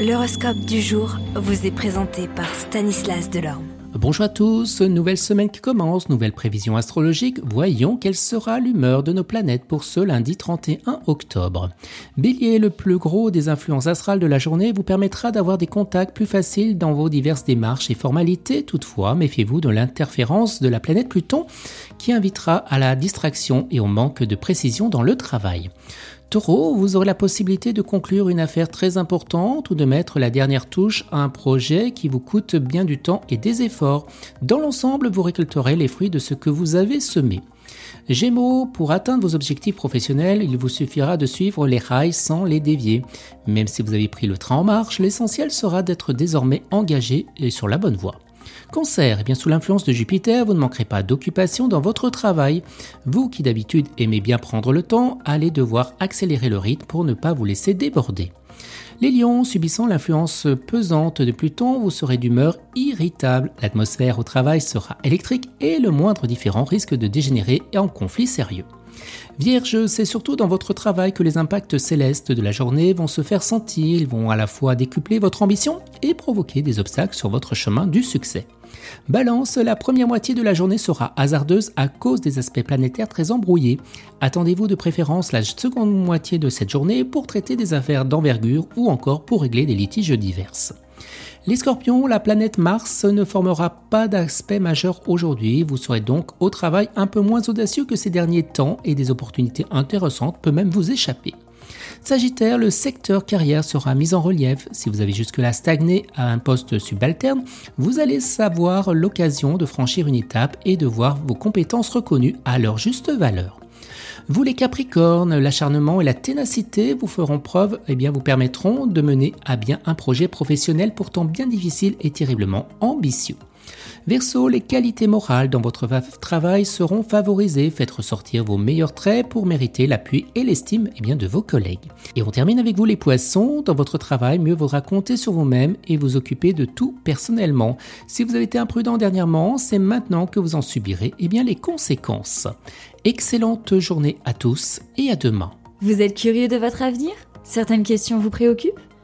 L'horoscope du jour vous est présenté par Stanislas Delorme. Bonjour à tous, nouvelle semaine qui commence, nouvelle prévision astrologique. Voyons quelle sera l'humeur de nos planètes pour ce lundi 31 octobre. Bélier, le plus gros des influences astrales de la journée vous permettra d'avoir des contacts plus faciles dans vos diverses démarches et formalités. Toutefois, méfiez-vous de l'interférence de la planète Pluton qui invitera à la distraction et au manque de précision dans le travail. Taureau, vous aurez la possibilité de conclure une affaire très importante ou de mettre la dernière touche à un projet qui vous coûte bien du temps et des efforts. Dans l'ensemble, vous récolterez les fruits de ce que vous avez semé. Gémeaux, pour atteindre vos objectifs professionnels, il vous suffira de suivre les rails sans les dévier. Même si vous avez pris le train en marche, l'essentiel sera d'être désormais engagé et sur la bonne voie. Cancer, eh bien sous l'influence de Jupiter, vous ne manquerez pas d'occupation dans votre travail. Vous qui d'habitude aimez bien prendre le temps, allez devoir accélérer le rythme pour ne pas vous laisser déborder. Les lions, subissant l'influence pesante de Pluton, vous serez d'humeur irritable. L'atmosphère au travail sera électrique et le moindre différent risque de dégénérer en conflit sérieux. Vierge, c'est surtout dans votre travail que les impacts célestes de la journée vont se faire sentir. Ils vont à la fois décupler votre ambition et provoquer des obstacles sur votre chemin du succès. Balance, la première moitié de la journée sera hasardeuse à cause des aspects planétaires très embrouillés. Attendez-vous de préférence la seconde moitié de cette journée pour traiter des affaires d'envergure ou encore pour régler des litiges divers. Les scorpions, la planète Mars ne formera pas d'aspect majeur aujourd'hui. Vous serez donc au travail un peu moins audacieux que ces derniers temps et des opportunités intéressantes peuvent même vous échapper. Sagittaire, le secteur carrière sera mis en relief. Si vous avez jusque-là stagné à un poste subalterne, vous allez savoir l'occasion de franchir une étape et de voir vos compétences reconnues à leur juste valeur. Vous les Capricornes, l'acharnement et la ténacité vous feront preuve et eh bien vous permettront de mener à bien un projet professionnel pourtant bien difficile et terriblement ambitieux. Verseau, les qualités morales dans votre travail seront favorisées. Faites ressortir vos meilleurs traits pour mériter l'appui et l'estime eh bien, de vos collègues. Et on termine avec vous les poissons. Dans votre travail, mieux vaudra compter sur vous-même et vous occuper de tout personnellement. Si vous avez été imprudent dernièrement, c'est maintenant que vous en subirez eh bien, les conséquences. Excellente journée à tous et à demain. Vous êtes curieux de votre avenir? Certaines questions vous préoccupent?